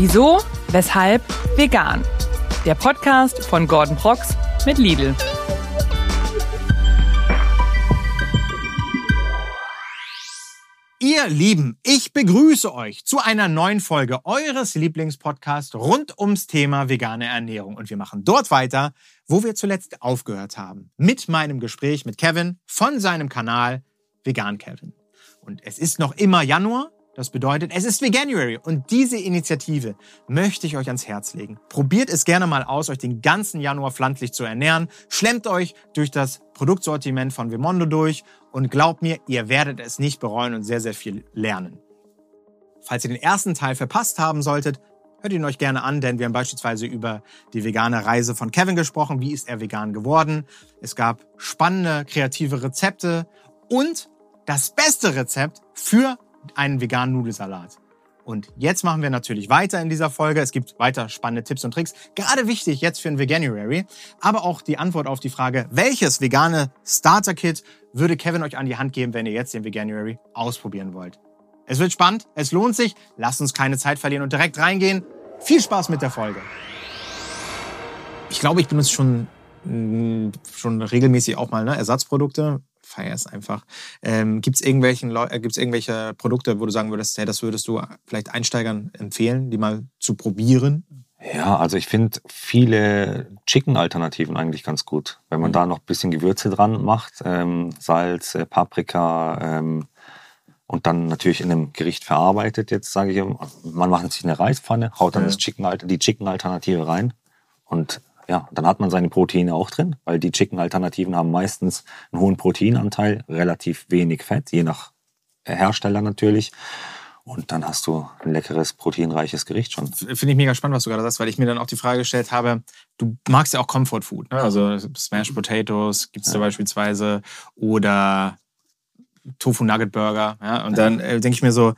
Wieso, weshalb, vegan. Der Podcast von Gordon Prox mit Lidl. Ihr Lieben, ich begrüße euch zu einer neuen Folge eures Lieblingspodcasts rund ums Thema vegane Ernährung. Und wir machen dort weiter, wo wir zuletzt aufgehört haben. Mit meinem Gespräch mit Kevin von seinem Kanal Vegan Kevin. Und es ist noch immer Januar das bedeutet, es ist Veganuary und diese Initiative möchte ich euch ans Herz legen. Probiert es gerne mal aus, euch den ganzen Januar pflanzlich zu ernähren. Schlemmt euch durch das Produktsortiment von Vimondo durch und glaubt mir, ihr werdet es nicht bereuen und sehr, sehr viel lernen. Falls ihr den ersten Teil verpasst haben solltet, hört ihn euch gerne an, denn wir haben beispielsweise über die vegane Reise von Kevin gesprochen. Wie ist er vegan geworden? Es gab spannende, kreative Rezepte und das beste Rezept für einen veganen Nudelsalat. Und jetzt machen wir natürlich weiter in dieser Folge. Es gibt weiter spannende Tipps und Tricks. Gerade wichtig jetzt für ein Veganuary. Aber auch die Antwort auf die Frage, welches vegane Starter-Kit würde Kevin euch an die Hand geben, wenn ihr jetzt den Veganuary ausprobieren wollt. Es wird spannend, es lohnt sich. Lasst uns keine Zeit verlieren und direkt reingehen. Viel Spaß mit der Folge. Ich glaube, ich benutze schon, mm, schon regelmäßig auch mal ne, Ersatzprodukte feiere es einfach. Ähm, Gibt es äh, irgendwelche Produkte, wo du sagen würdest, hey, das würdest du vielleicht Einsteigern empfehlen, die mal zu probieren? Ja, also ich finde viele Chicken-Alternativen eigentlich ganz gut. Wenn man mhm. da noch ein bisschen Gewürze dran macht, ähm, Salz, äh, Paprika ähm, und dann natürlich in einem Gericht verarbeitet, jetzt sage ich, man macht sich eine Reispfanne, haut dann ja. das Chicken, die Chicken-Alternative rein und ja, dann hat man seine Proteine auch drin, weil die Chicken-Alternativen haben meistens einen hohen Proteinanteil, relativ wenig Fett, je nach Hersteller natürlich. Und dann hast du ein leckeres, proteinreiches Gericht schon. Finde ich mega spannend, was du gerade sagst, weil ich mir dann auch die Frage gestellt habe, du magst ja auch Comfort Food, ne? also Smash Potatoes gibt es ja. beispielsweise oder Tofu Nugget Burger. Ja? Und dann äh, denke ich mir so,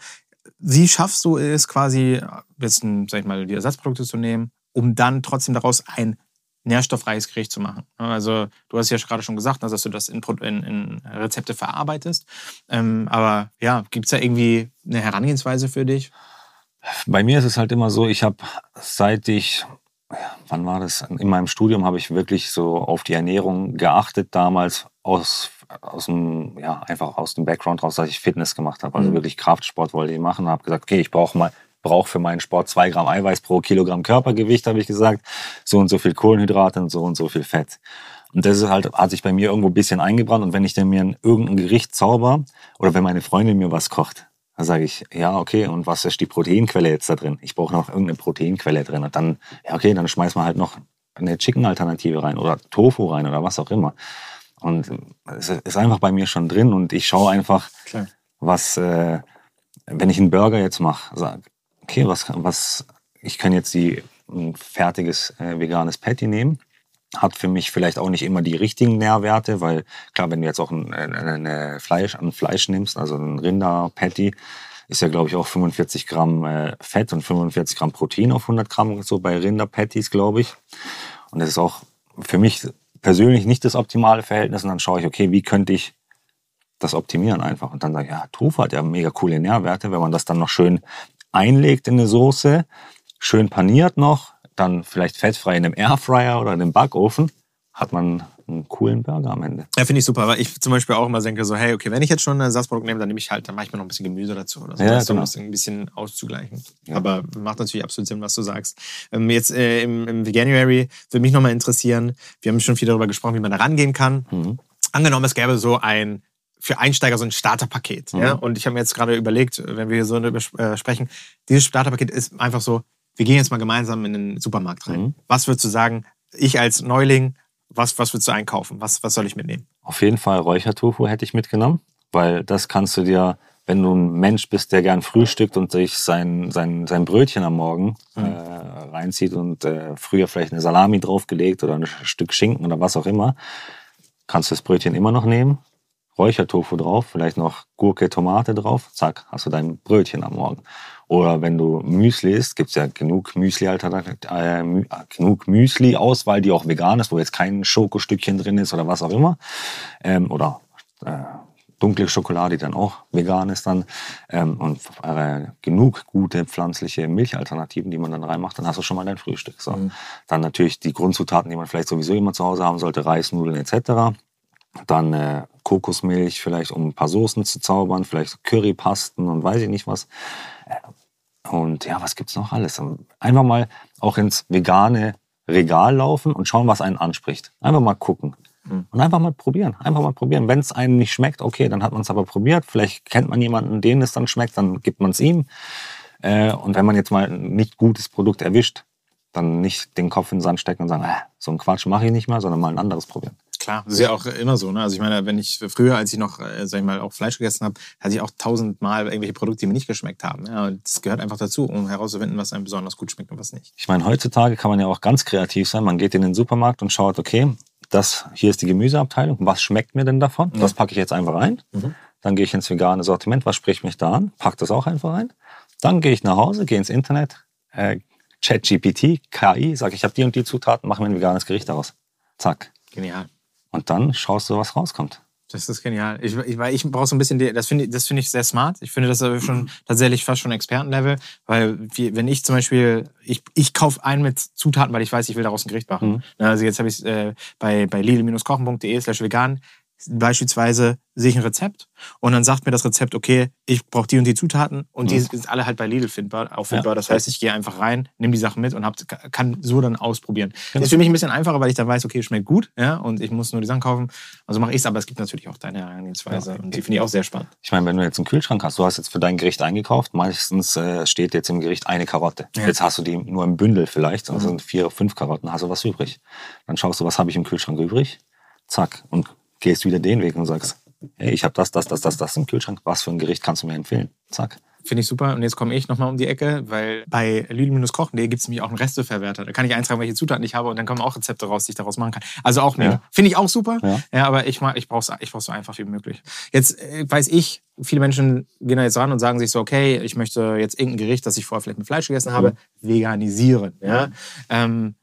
wie schaffst du es quasi, jetzt, sag ich mal, die Ersatzprodukte zu nehmen, um dann trotzdem daraus ein nährstoffreiches Gericht zu machen. Also du hast ja gerade schon gesagt, dass du das in, in, in Rezepte verarbeitest. Ähm, aber ja, gibt es da irgendwie eine Herangehensweise für dich? Bei mir ist es halt immer so, ich habe seit ich, wann war das? In meinem Studium habe ich wirklich so auf die Ernährung geachtet damals aus aus dem, ja, einfach aus dem Background raus, dass ich Fitness gemacht habe. Also mhm. wirklich Kraftsport wollte ich machen. Habe gesagt, okay, ich brauche mal brauche für meinen Sport zwei Gramm Eiweiß pro Kilogramm Körpergewicht, habe ich gesagt. So und so viel Kohlenhydrate und so und so viel Fett. Und das ist halt, hat sich bei mir irgendwo ein bisschen eingebrannt. Und wenn ich dann mir ein, irgendein Gericht zauber oder wenn meine Freundin mir was kocht, dann sage ich, ja, okay, und was ist die Proteinquelle jetzt da drin? Ich brauche noch irgendeine Proteinquelle drin. Und dann, ja, okay, dann schmeiß mal halt noch eine Chicken-Alternative rein oder Tofu rein oder was auch immer. Und es ist einfach bei mir schon drin und ich schaue einfach, Klar. was, äh, wenn ich einen Burger jetzt mache, okay, was, was, ich kann jetzt die, ein fertiges äh, veganes Patty nehmen. Hat für mich vielleicht auch nicht immer die richtigen Nährwerte, weil klar, wenn du jetzt auch ein, ein, Fleisch, ein Fleisch nimmst, also ein Rinder-Patty, ist ja, glaube ich, auch 45 Gramm äh, Fett und 45 Gramm Protein auf 100 Gramm, so bei Rinder-Patties, glaube ich. Und das ist auch für mich persönlich nicht das optimale Verhältnis. Und dann schaue ich, okay, wie könnte ich das optimieren einfach. Und dann sage ich, ja, Tofu hat ja mega coole Nährwerte, wenn man das dann noch schön einlegt in eine Soße, schön paniert noch, dann vielleicht fettfrei in einem Airfryer oder in einem Backofen, hat man einen coolen Burger am Ende. Ja, finde ich super, weil ich zum Beispiel auch immer denke, so, hey, okay, wenn ich jetzt schon ein Ersatzprodukt nehme, dann nehme ich halt, dann mache ich mir noch ein bisschen Gemüse dazu oder so, ja, genau. um das ein bisschen auszugleichen. Ja. Aber macht natürlich absolut Sinn, was du sagst. Ähm, jetzt äh, im, im Veganuary würde mich nochmal interessieren, wir haben schon viel darüber gesprochen, wie man da rangehen kann. Mhm. Angenommen, es gäbe so ein für Einsteiger so ein Starterpaket. Mhm. Ja? Und ich habe mir jetzt gerade überlegt, wenn wir hier so äh, sprechen, dieses Starterpaket ist einfach so, wir gehen jetzt mal gemeinsam in den Supermarkt rein. Mhm. Was würdest du sagen, ich als Neuling, was, was würdest du einkaufen? Was, was soll ich mitnehmen? Auf jeden Fall Räuchertofu hätte ich mitgenommen, weil das kannst du dir, wenn du ein Mensch bist, der gern frühstückt und sich sein, sein, sein Brötchen am Morgen mhm. äh, reinzieht und äh, früher vielleicht eine Salami draufgelegt oder ein Stück Schinken oder was auch immer, kannst du das Brötchen immer noch nehmen, Räuchertofu drauf, vielleicht noch Gurke, Tomate drauf, zack, hast du dein Brötchen am Morgen. Oder wenn du Müsli isst, gibt es ja genug Müsli, äh, genug Müsli-Auswahl, die auch vegan ist, wo jetzt kein Schokostückchen drin ist oder was auch immer. Ähm, oder äh, dunkle Schokolade, die dann auch vegan ist dann ähm, und äh, genug gute pflanzliche Milchalternativen, die man dann reinmacht, dann hast du schon mal dein Frühstück. So. Mhm. Dann natürlich die Grundzutaten, die man vielleicht sowieso immer zu Hause haben sollte, Reis, Nudeln etc. Dann äh, Kokosmilch, vielleicht um ein paar Soßen zu zaubern, vielleicht Currypasten und weiß ich nicht was. Äh, Und ja, was gibt's noch alles? Einfach mal auch ins vegane Regal laufen und schauen, was einen anspricht. Einfach mal gucken. Mhm. Und einfach mal probieren. Einfach mal probieren. Wenn es einem nicht schmeckt, okay, dann hat man es aber probiert. Vielleicht kennt man jemanden, den es dann schmeckt, dann gibt man es ihm. Äh, und wenn man jetzt mal ein nicht gutes Produkt erwischt, dann nicht den Kopf in den Sand stecken und sagen, äh, so einen Quatsch mache ich nicht mehr, sondern mal ein anderes probieren. Klar, das ist ja auch immer so. Ne? Also ich meine, wenn ich früher, als ich noch, äh, sag ich mal, auch Fleisch gegessen habe, hatte ich auch tausendmal irgendwelche Produkte, die mir nicht geschmeckt haben. Ja? Und das gehört einfach dazu, um herauszufinden, was einem besonders gut schmeckt und was nicht. Ich meine, heutzutage kann man ja auch ganz kreativ sein. Man geht in den Supermarkt und schaut, okay, das hier ist die Gemüseabteilung. Was schmeckt mir denn davon? Ja. Das packe ich jetzt einfach rein. Mhm. Dann gehe ich ins vegane Sortiment. Was spricht mich da an? Pack das auch einfach rein. Dann gehe ich nach Hause, gehe ins Internet, äh, ChatGPT, KI, sage ich habe die und die Zutaten, mache mir ein veganes Gericht daraus. Zack. Genial. Und dann schaust du, was rauskommt. Das ist genial. Ich, ich, weil ich brauche so ein bisschen, das finde ich, das finde ich sehr smart. Ich finde das aber schon tatsächlich fast schon Expertenlevel, weil wie, wenn ich zum Beispiel, ich, ich kaufe ein mit Zutaten, weil ich weiß, ich will daraus ein Gericht machen. Mhm. Na, Also jetzt habe ich äh, bei, bei lidl-kochen.de slash vegan beispielsweise sehe ich ein Rezept und dann sagt mir das Rezept, okay, ich brauche die und die Zutaten und die Mhm. sind alle halt bei Lidl findbar, auffindbar. Ja. Das heißt, ich gehe einfach rein, nehme die Sachen mit und hab, kann so dann ausprobieren. Das Genau. ist für mich ein bisschen einfacher, weil ich dann weiß, okay, schmeckt gut ja, und ich muss nur die Sachen kaufen. Also mache ich es, aber es gibt natürlich auch deine Herangehensweise Ja. und die finde ich auch sehr spannend. Ich meine, wenn du jetzt einen Kühlschrank hast, du hast jetzt für dein Gericht eingekauft, meistens äh, steht jetzt im Gericht eine Karotte. Ja. Jetzt hast du die nur im Bündel vielleicht, also Mhm. sind vier, fünf Karotten, hast du was übrig. Dann schaust du, was habe ich im Kühlschrank übrig? Zack. Und gehst wieder den Weg und sagst, hey, ich habe das, das, das, das, das im Kühlschrank. Was für ein Gericht kannst du mir empfehlen? Zack. Finde ich super. Und jetzt komme ich nochmal um die Ecke, weil bei lidl-kochen.de gibt es nämlich auch einen Resteverwerter. Da kann ich eintragen, welche Zutaten ich habe und dann kommen auch Rezepte raus, die ich daraus machen kann. Also auch mega. Ja. Finde ich auch super. Ja. Ja, aber ich, ich brauche es ich brauch's so einfach wie möglich. Jetzt äh, weiß ich, viele Menschen gehen da jetzt ran und sagen sich so, okay, ich möchte jetzt irgendein Gericht, das ich vorher vielleicht mit Fleisch gegessen habe, veganisieren. Ja? Ähm,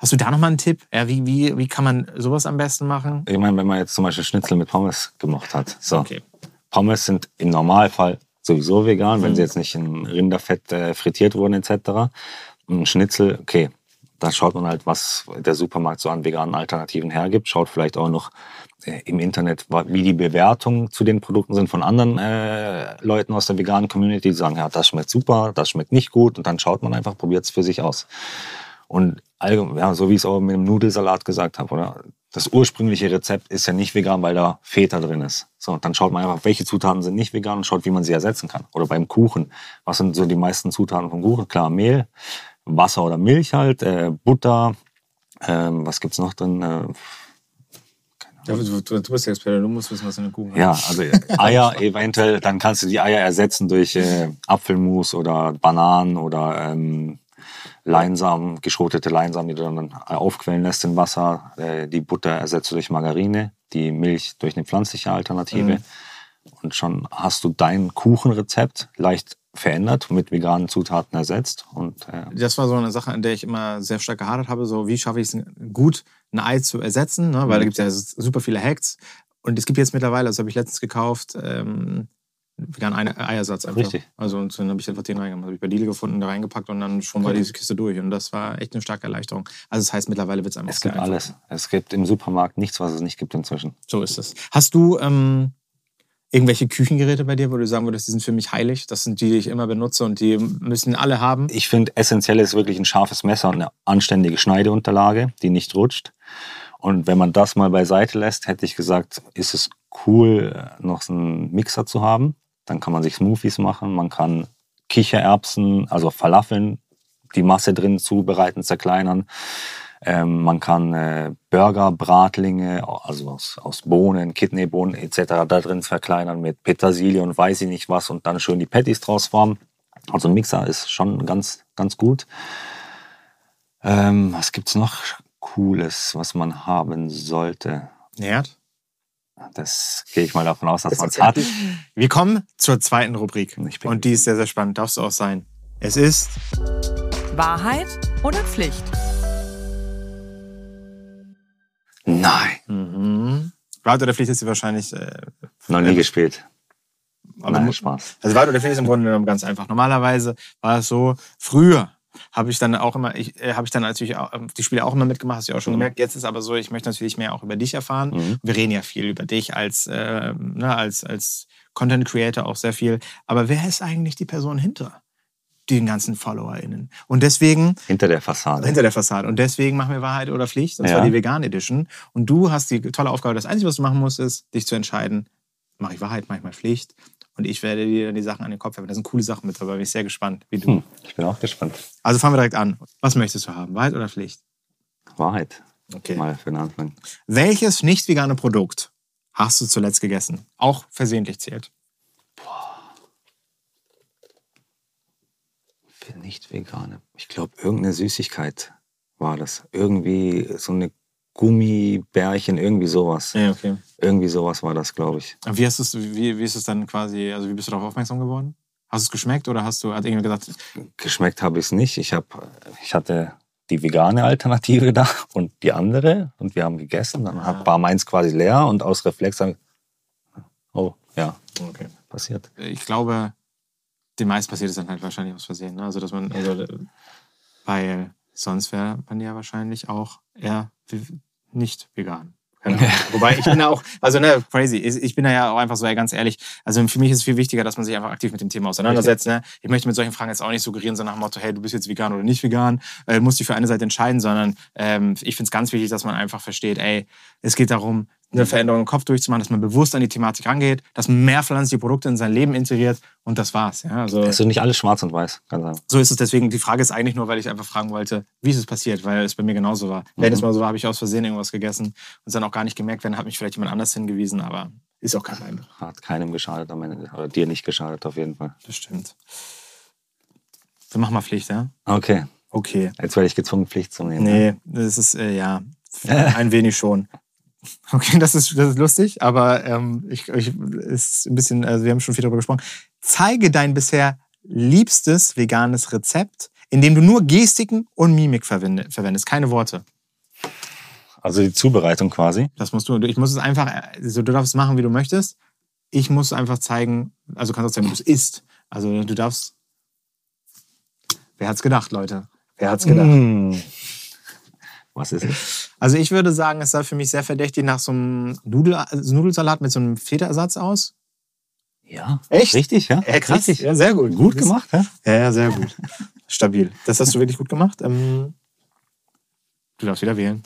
hast du da nochmal einen Tipp? Ja, wie, wie, wie kann man sowas am besten machen? Ich meine, wenn man jetzt zum Beispiel Schnitzel mit Pommes gemocht hat. So. Okay. Pommes sind im Normalfall sowieso vegan, wenn Mhm. sie jetzt nicht in Rinderfett äh, frittiert wurden etc. Ein Schnitzel, okay, da schaut man halt, was der Supermarkt so an veganen Alternativen hergibt. Schaut vielleicht auch noch äh, im Internet, wie die Bewertungen zu den Produkten sind von anderen äh, Leuten aus der veganen Community, die sagen, ja, das schmeckt super, das schmeckt nicht gut. Und dann schaut man einfach, probiert es für sich aus. Und allgemein, ja, so wie ich es auch mit dem Nudelsalat gesagt habe, oder? Das ursprüngliche Rezept ist ja nicht vegan, weil da Feta drin ist. So, dann schaut man einfach, welche Zutaten sind nicht vegan und schaut, wie man sie ersetzen kann. Oder beim Kuchen. Was sind so die meisten Zutaten vom Kuchen? Klar, Mehl, Wasser oder Milch halt, äh, Butter, ähm, was gibt's noch drin? Äh, Du, du, du bist der Experte, du musst wissen, was in der Kuchen ja, also Eier eventuell, dann kannst du die Eier ersetzen durch äh, Apfelmus oder Bananen oder ähm, Leinsamen, geschrotete Leinsamen, die du dann aufquellen lässt in Wasser. Äh, die Butter ersetzt du durch Margarine, die Milch durch eine pflanzliche Alternative. Mhm. Und schon hast du dein Kuchenrezept leicht verändert, mit veganen Zutaten ersetzt. Und äh, Das war so eine Sache, an der ich immer sehr stark gehadert habe. So, wie schaffe ich es gut, ein Ei zu ersetzen? Ne? Weil da gibt es ja super viele Hacks. Und es gibt jetzt mittlerweile, das habe ich letztens gekauft, ähm, veganen Ei- Eiersatz einfach. Richtig. Also und dann habe ich einfach den reingemacht. Habe ich bei Lidl gefunden, da reingepackt und dann schon war diese Kiste durch. Und das war echt eine starke Erleichterung. Also das heißt, mittlerweile wird es einfach es gibt einfach. alles. Es gibt im Supermarkt nichts, was es nicht gibt inzwischen. So ist es. Hast du ähm, irgendwelche Küchengeräte bei dir, wo du sagen würdest, die sind für mich heilig? Das sind die, die ich immer benutze und die müssen alle haben? Ich finde, essentiell ist wirklich ein scharfes Messer und eine anständige Schneideunterlage, die nicht rutscht. Und wenn man das mal beiseite lässt, hätte ich gesagt, ist es cool, noch so einen Mixer zu haben. Dann kann man sich Smoothies machen, man kann Kichererbsen, also Falafeln, die Masse drin zubereiten, zerkleinern. Ähm, man kann äh, Burger, Bratlinge, also aus, aus Bohnen, Kidneybohnen etc. da drin verkleinern mit Petersilie und weiß ich nicht was und dann schön die Patties draus formen. Also ein Mixer ist schon ganz, ganz gut. Ähm, was gibt's noch Cooles, was man haben sollte? Nährt? Das gehe ich mal davon aus, dass man es hat. Wir kommen zur zweiten Rubrik. Ich bin- Und die ist sehr, sehr spannend. Darfst du auch sein. Es ist Wahrheit oder Pflicht? Nein. Mhm. Wahrheit oder Pflicht ist sie wahrscheinlich. Äh, Noch nie gespielt. aber Nein, Spaß. Also Wahrheit oder Pflicht ist im Grunde genommen ganz einfach. Normalerweise war es so, früher habe ich dann auch immer, ich, äh, habe ich dann natürlich auch, äh, die Spiele auch immer mitgemacht, hast du ja auch schon Mhm. gemerkt. Jetzt ist aber so, ich möchte natürlich mehr auch über dich erfahren. Mhm. Wir reden ja viel über dich als, äh, ne, als, als Content Creator auch sehr viel. Aber wer ist eigentlich die Person hinter den ganzen FollowerInnen? Und deswegen Hinter der Fassade. hinter der Fassade. Und deswegen machen wir Wahrheit oder Pflicht, und zwar Ja. die Vegan Edition. Und du hast die tolle Aufgabe, das Einzige, was du machen musst, ist, dich zu entscheiden, mache ich Wahrheit, mache ich mal Pflicht. Und ich werde dir die Sachen an den Kopf werfen. Da sind coole Sachen mit dabei, bin ich sehr gespannt, wie du. Hm, ich bin auch gespannt. Also fangen wir direkt an. Was möchtest du haben, Wahrheit oder Pflicht? Wahrheit. Okay. Mal für den Anfang. Welches nicht vegane Produkt hast du zuletzt gegessen? Auch versehentlich zählt. Für nicht-Vegane. Ich glaube, irgendeine Süßigkeit war das. Irgendwie so eine Gummibärchen, irgendwie sowas. Ja, okay. Irgendwie sowas war das, glaube ich. Und wie, hast du's, wie, wie ist es dann quasi, also wie bist du darauf aufmerksam geworden? Hast du es geschmeckt oder hast du, hat irgendjemand gesagt, Geschmeckt habe ich es nicht. Ich, hab, ich hatte die vegane Alternative da und die andere und wir haben gegessen. Dann Ah. war meins quasi leer und aus Reflex habe ich, oh, ja, okay. passiert. ich glaube, den meisten passiert es dann halt wahrscheinlich aus Versehen. Ne? Also, dass man, also, weil sonst wäre man ja wahrscheinlich auch eher nicht vegan. Ahnung. Wobei ich bin da auch, also ne, crazy. Ich bin da ja auch einfach so, ey, ganz ehrlich. Also für mich ist es viel wichtiger, dass man sich einfach aktiv mit dem Thema auseinandersetzt. Ne? Ich möchte mit solchen Fragen jetzt auch nicht suggerieren, so nach dem Motto, hey, du bist jetzt vegan oder nicht vegan, äh, du musst dich für eine Seite entscheiden, sondern ähm, ich finde es ganz wichtig, dass man einfach versteht, ey, es geht darum, eine Veränderung im Kopf durchzumachen, dass man bewusst an die Thematik rangeht, dass man mehr pflanzliche Produkte in sein Leben integriert und das war's. Ja? Also, Also nicht alles schwarz und weiß, ganz einfach. so ist es deswegen. Die Frage ist eigentlich nur, weil ich einfach fragen wollte, wie ist es passiert, weil es bei mir genauso war. Wenn es mal so war, habe ich aus Versehen irgendwas gegessen und es dann auch gar nicht gemerkt, wenn hat mich vielleicht jemand anders hingewiesen, aber ist auch kein Problem. Hat keinem geschadet am Ende. Oder dir nicht geschadet, auf jeden Fall. Das stimmt. Wir machen mal Pflicht, ja? Okay, Okay. jetzt werde ich gezwungen, Pflicht zu nehmen. ne? Nee, das ist, äh, ja, ein wenig schon. Okay, das ist, das ist lustig, aber ähm, ich, ich ist ein bisschen, also wir haben schon viel darüber gesprochen. Zeige dein bisher liebstes veganes Rezept, in dem du nur Gestiken und Mimik verwende, verwendest, keine Worte. Also die Zubereitung quasi. Das musst du, ich muss es einfach, also du darfst es machen, wie du möchtest. Ich muss einfach zeigen, also du kannst auch zeigen, wie du es isst. Also du darfst, wer hat's gedacht, Leute? Wer hat's gedacht? Mm. Was ist es? Also ich würde sagen, es sah für mich sehr verdächtig nach so einem Nudel, also Nudelsalat mit so einem Federersatz aus. Ja. Echt? Richtig, ja? Ja, krass. Richtig. Ja, sehr gut. Gut gemacht, ja? Ja, ja, sehr gut. Stabil. Das hast du wirklich gut gemacht. Ähm, du darfst wieder wählen.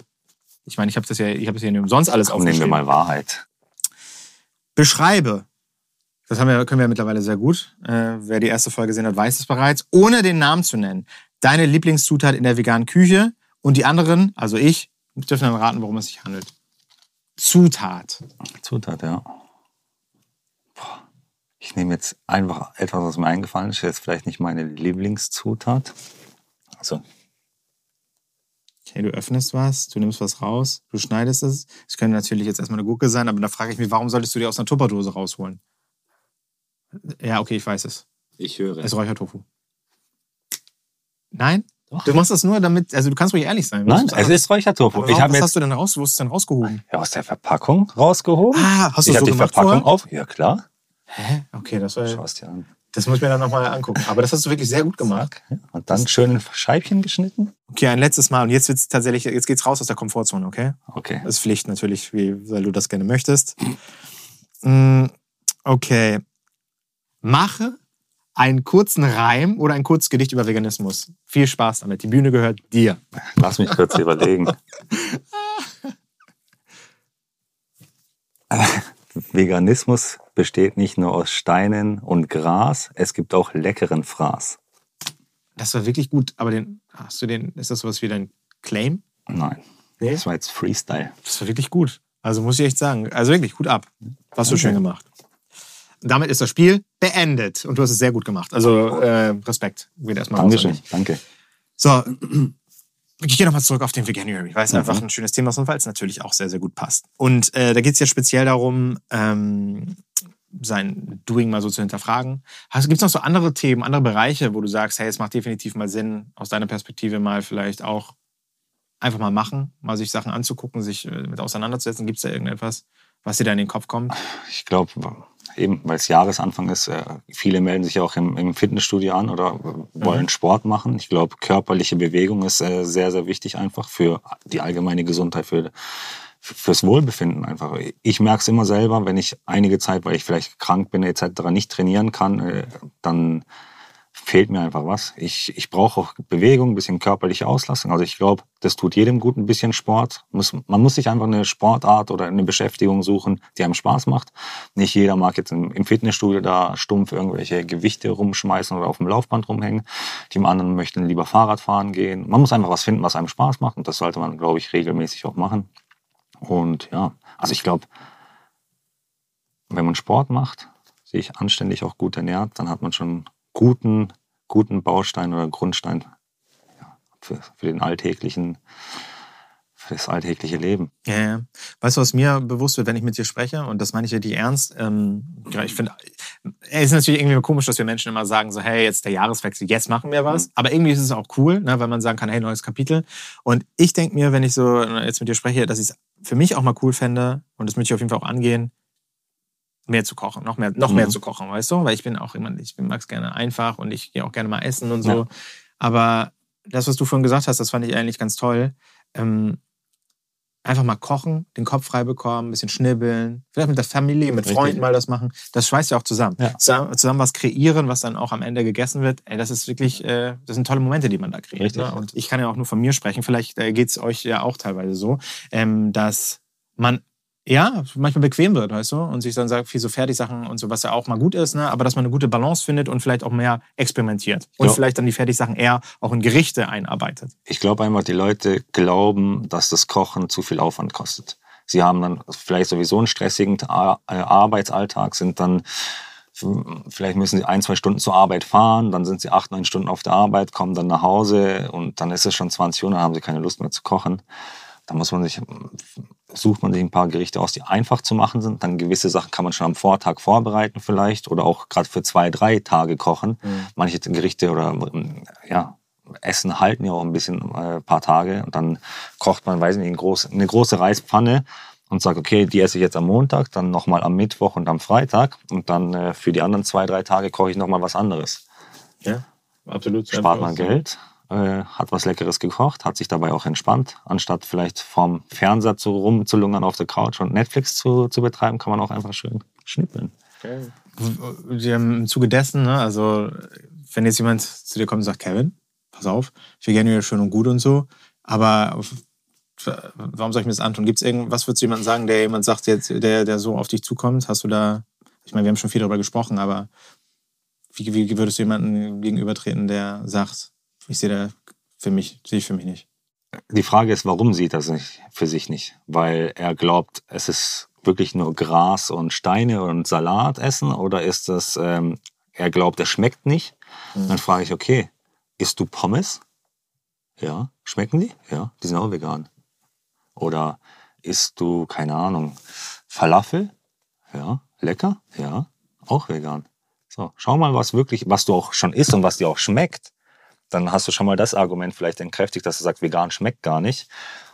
Ich meine, ich habe das ja, ich habe das ja nicht umsonst alles Komm, nehmen wir mal Wahrheit. Beschreibe. Das haben wir, können wir mittlerweile sehr gut. Äh, wer die erste Folge gesehen hat, weiß es bereits. Ohne den Namen zu nennen. Deine Lieblingszutat in der veganen Küche und die anderen, also ich, dürfen dann raten, worum es sich handelt. Zutat. Zutat, ja. Boah. Ich nehme jetzt einfach etwas, was mir eingefallen ist. Jetzt vielleicht nicht meine Lieblingszutat. Also, Okay, du öffnest was, du nimmst was raus, du schneidest es. Es könnte natürlich jetzt erstmal eine Gurke sein, aber da frage ich mich, warum solltest du dir aus einer Tupperdose rausholen? Ja, okay, ich weiß es. ich höre. Es ist Räuchertofu. Nein? Doch. Du machst das nur damit, also du kannst ruhig ehrlich sein. Nein, es ist Räuchertofu. Aber Ich warum, was jetzt hast du denn raus? Wo hast du denn rausgehoben? ja, aus der Verpackung rausgehoben. Ah, hast du ich so die gemacht Verpackung vorher? auf. Ja, klar. Hä? Okay, das, war, Schau es dir an. das muss ich mir dann nochmal angucken. Aber das hast du wirklich sehr gut gemacht. Und dann schön in Scheibchen geschnitten. Okay, ein letztes Mal. Und jetzt wird's tatsächlich, jetzt geht's raus aus der Komfortzone, okay? Okay. Das ist Pflicht natürlich, wie, weil du das gerne möchtest. Mm, Okay. Mache einen kurzen Reim oder ein kurzes Gedicht über Veganismus. Viel Spaß damit. Die Bühne gehört dir. Lass mich kurz überlegen. Veganismus besteht nicht nur aus Steinen und Gras, es gibt auch leckeren Fraß. Das war wirklich gut, aber den, hast du den, ist das sowas wie dein Claim? Nein, Nee. das war jetzt Freestyle. Das war wirklich gut. Also muss ich echt sagen. Also wirklich, gut ab. Hast du schön gemacht. Damit ist das Spiel beendet. Und du hast es sehr gut gemacht. Also äh, Respekt. Geht erstmal Dankeschön, danke. So, ich gehe nochmal zurück auf den Veganuary, weil es Mhm. einfach ein schönes Thema ist und weil es natürlich auch sehr, sehr gut passt. Und äh, da geht es ja speziell darum, ähm, sein Doing mal so zu hinterfragen. Gibt es noch so andere Themen, andere Bereiche, wo du sagst, hey, es macht definitiv mal Sinn, aus deiner Perspektive mal vielleicht auch einfach mal machen, mal sich Sachen anzugucken, sich äh, mit auseinanderzusetzen? Gibt es da irgendetwas, was dir da in den Kopf kommt? Ich glaube, eben weil es Jahresanfang ist, äh, viele melden sich auch im, im Fitnessstudio an oder wollen mhm. Sport machen. Ich glaube, körperliche Bewegung ist äh, sehr, sehr wichtig einfach für die allgemeine Gesundheit, für, fürs Wohlbefinden einfach. Ich merke es immer selber, wenn ich einige Zeit, weil ich vielleicht krank bin etc., nicht trainieren kann, äh, dann fehlt mir einfach was. Ich, ich brauche auch Bewegung, ein bisschen körperliche Auslastung. Also ich glaube, das tut jedem gut ein bisschen Sport. man muss sich einfach eine Sportart oder eine Beschäftigung suchen, die einem Spaß macht. Nicht jeder mag jetzt im, Fitnessstudio da stumpf irgendwelche Gewichte rumschmeißen oder auf dem Laufband rumhängen. Die anderen möchten lieber Fahrrad fahren gehen. Man muss einfach was finden, was einem Spaß macht. Und das sollte man, glaube ich, regelmäßig auch machen. Und ja, also ich glaube, wenn man Sport macht, sich anständig auch gut ernährt, dann hat man schon guten, guten Baustein oder Grundstein ja, für, für den alltäglichen für das alltägliche Leben. Ja, ja. Weißt du, was mir bewusst wird, wenn ich mit dir spreche, und das meine ich ja die ernst, ähm, ich finde, es ist natürlich irgendwie komisch, dass wir Menschen immer sagen, so, hey, jetzt der Jahreswechsel, jetzt machen wir was. Mhm. Aber irgendwie ist es auch cool, ne, weil man sagen kann, hey, neues Kapitel. Und ich denke mir, wenn ich so jetzt mit dir spreche, dass ich es für mich auch mal cool fände, und das möchte ich auf jeden Fall auch angehen, mehr zu kochen, noch mehr, noch mhm. mehr zu kochen, weißt du? Weil ich bin auch immer, ich mag es gerne einfach und ich gehe auch gerne mal essen und so. Ja. Aber das, was du vorhin gesagt hast, das fand ich eigentlich ganz toll. Ähm, einfach mal kochen, den Kopf frei bekommen, ein bisschen schnibbeln, vielleicht mit der Familie, mit Richtig. Freunden mal das machen. Das schweißt ja auch zusammen. Ja. Zusammen was kreieren, was dann auch am Ende gegessen wird. Ey, das ist wirklich, äh, das sind tolle Momente, die man da kriegt. Ne? Und ich kann ja auch nur von mir sprechen. Vielleicht äh, geht es euch ja auch teilweise so, ähm, dass man ja, manchmal bequem wird, weißt du, und sich dann sagt, viel so Fertigsachen und so, was ja auch mal gut ist, ne? aber dass man eine gute Balance findet und vielleicht auch mehr experimentiert und ja. vielleicht dann die Fertigsachen eher auch in Gerichte einarbeitet. Ich glaube einfach, die Leute glauben, dass das Kochen zu viel Aufwand kostet. Sie haben dann vielleicht sowieso einen stressigen äh, Arbeitsalltag, sind dann Vielleicht müssen sie ein, zwei Stunden zur Arbeit fahren, dann sind sie acht, neun Stunden auf der Arbeit, kommen dann nach Hause und dann ist es schon 20 Uhr, dann haben sie keine Lust mehr zu kochen. Da muss man sich sucht man sich ein paar Gerichte aus, die einfach zu machen sind. Dann gewisse Sachen kann man schon am Vortag vorbereiten vielleicht oder auch gerade für zwei, drei Tage kochen. Mhm. Manche Gerichte oder ja, Essen halten ja auch ein bisschen ein äh, paar Tage und dann kocht man, weiß nicht, eine große, eine große Reispfanne und sagt, okay, die esse ich jetzt am Montag, dann nochmal am Mittwoch und am Freitag und dann äh, für die anderen zwei, drei Tage koche ich nochmal was anderes. Ja, absolut. Spart man Geld äh, hat was Leckeres gekocht, hat sich dabei auch entspannt. Anstatt vielleicht vorm Fernseher zu rumzulungern auf der Couch und Netflix zu, zu betreiben, kann man auch einfach schön schnippeln. Okay. Im Zuge dessen, ne, also wenn jetzt jemand zu dir kommt und sagt, Kevin, pass auf, ich will gerne wieder schön und gut und so, aber warum soll ich mir das antun? Gibt es irgendwas, würdest du jemandem sagen, der jemand sagt, jetzt, der, der so auf dich zukommt? Hast du da, ich meine, wir haben schon viel darüber gesprochen, aber wie, wie würdest du jemandem gegenübertreten, der sagt, ich sehe da für mich, sehe ich für mich nicht. Die Frage ist, warum sieht er sich für sich nicht? Weil er glaubt, es ist wirklich nur Gras und Steine und Salat essen oder ist das, ähm, er glaubt, er schmeckt nicht? Mhm. Dann frage ich, okay, isst du Pommes? Ja. Schmecken die? Ja. Die sind auch vegan. Oder isst du, keine Ahnung, Falafel? Ja. Lecker? Ja. Auch vegan. So, schau mal, was wirklich, was du auch schon isst und was dir auch schmeckt dann hast du schon mal das Argument vielleicht entkräftigt, dass du sagst, vegan schmeckt gar nicht.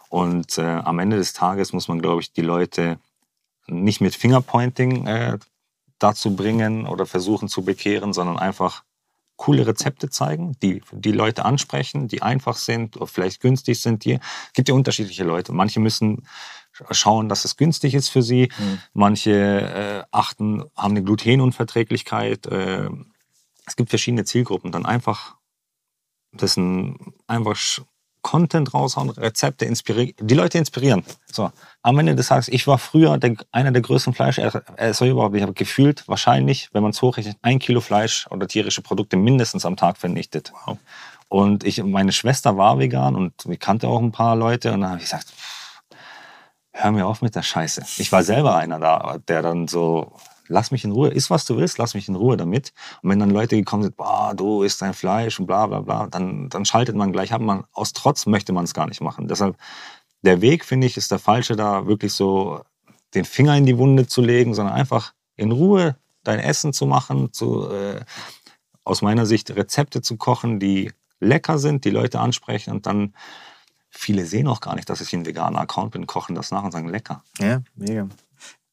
Und äh, am Ende des Tages muss man, glaube ich, die Leute nicht mit Fingerpointing äh, dazu bringen oder versuchen zu bekehren, sondern einfach coole Rezepte zeigen, die die Leute ansprechen, die einfach sind oder vielleicht günstig sind. Die gibt ja unterschiedliche Leute. Manche müssen schauen, dass es günstig ist für sie. Mhm. Manche äh, achten, haben eine Glutenunverträglichkeit. Äh, es gibt verschiedene Zielgruppen. Dann einfach das ein einfach Content raushauen, Rezepte inspirieren, die Leute inspirieren. So, am Ende des Tages, ich war früher der, einer der größten Fleischesser überhaupt. Ich habe gefühlt, wahrscheinlich, wenn man es hochrechnet, ein Kilo Fleisch oder tierische Produkte mindestens am Tag vernichtet. Wow. Und ich, meine Schwester war vegan und ich kannte auch ein paar Leute und dann habe ich gesagt, hör mir auf mit der Scheiße. Ich war selber einer da, der dann so lass mich in Ruhe, iss was du willst, lass mich in Ruhe damit. Und wenn dann Leute gekommen sind, boah, du isst dein Fleisch und bla bla bla, dann, dann schaltet man gleich ab. Man, aus Trotz möchte man es gar nicht machen. Deshalb, der Weg, finde ich, ist der falsche, da wirklich so den Finger in die Wunde zu legen, sondern einfach in Ruhe dein Essen zu machen, zu, äh, aus meiner Sicht Rezepte zu kochen, die lecker sind, die Leute ansprechen und dann viele sehen auch gar nicht, dass ich ein veganer Account bin, kochen das nach und sagen lecker. Ja, mega.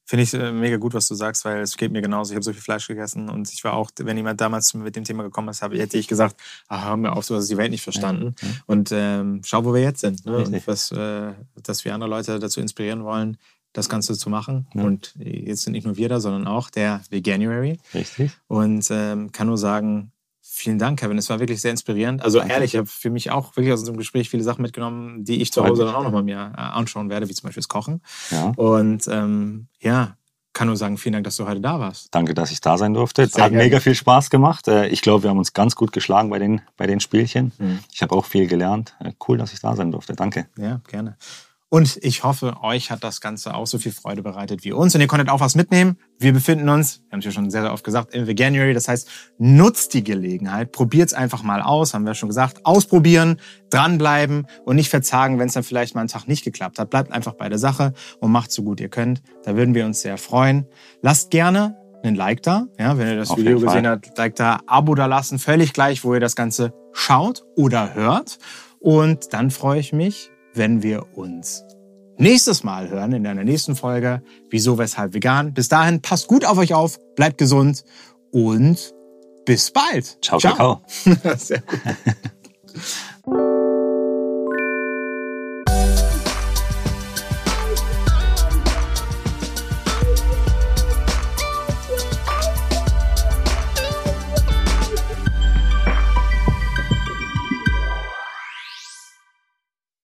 Finde ich äh, mega gut, was du sagst, weil es geht mir genauso. Ich habe so viel Fleisch gegessen und ich war auch, wenn jemand damals mit dem Thema gekommen ist, hätte ich gesagt, ach, hör mir auf, so hast du die Welt nicht verstanden. Ja, ja. Und ähm, schau, wo wir jetzt sind. Ne? Und was, äh, dass wir andere Leute dazu inspirieren wollen, das Ganze zu machen. Ja. Und jetzt sind nicht nur wir da, sondern auch der Veganuary. Richtig. Und ähm, kann nur sagen, Vielen Dank, Kevin. Es war wirklich sehr inspirierend. Also Danke. ehrlich, ich habe für mich auch wirklich aus unserem Gespräch viele Sachen mitgenommen, die ich zu Hause dann auch nochmal mir äh, anschauen werde, wie zum Beispiel das Kochen. Ja. Und ähm, ja, kann nur sagen, vielen Dank, dass du heute da warst. Danke, dass ich da sein durfte. Sehr Hat gerne. mega viel Spaß gemacht. Äh, ich glaube, wir haben uns ganz gut geschlagen bei den, bei den Spielchen. Mhm. Ich habe auch viel gelernt. Äh, cool, dass ich da sein durfte. Danke. Ja, gerne. Und ich hoffe, euch hat das Ganze auch so viel Freude bereitet wie uns. Und ihr konntet auch was mitnehmen. Wir befinden uns, wir haben es ja schon sehr, sehr oft gesagt, im Veganuary. Das heißt, nutzt die Gelegenheit, probiert es einfach mal aus, haben wir schon gesagt. Ausprobieren, dranbleiben und nicht verzagen, wenn es dann vielleicht mal einen Tag nicht geklappt hat. Bleibt einfach bei der Sache und macht so gut ihr könnt. Da würden wir uns sehr freuen. Lasst gerne einen Like da, ja, wenn ihr das Auf Video gesehen habt, Like da, Abo da lassen, völlig gleich, wo ihr das Ganze schaut oder hört. Und dann freue ich mich, wenn wir uns nächstes Mal hören in einer nächsten Folge Wieso, Weshalb Vegan. Bis dahin, passt gut auf euch auf, bleibt gesund und bis bald. Ciao, ciao. ciao. Sehr gut.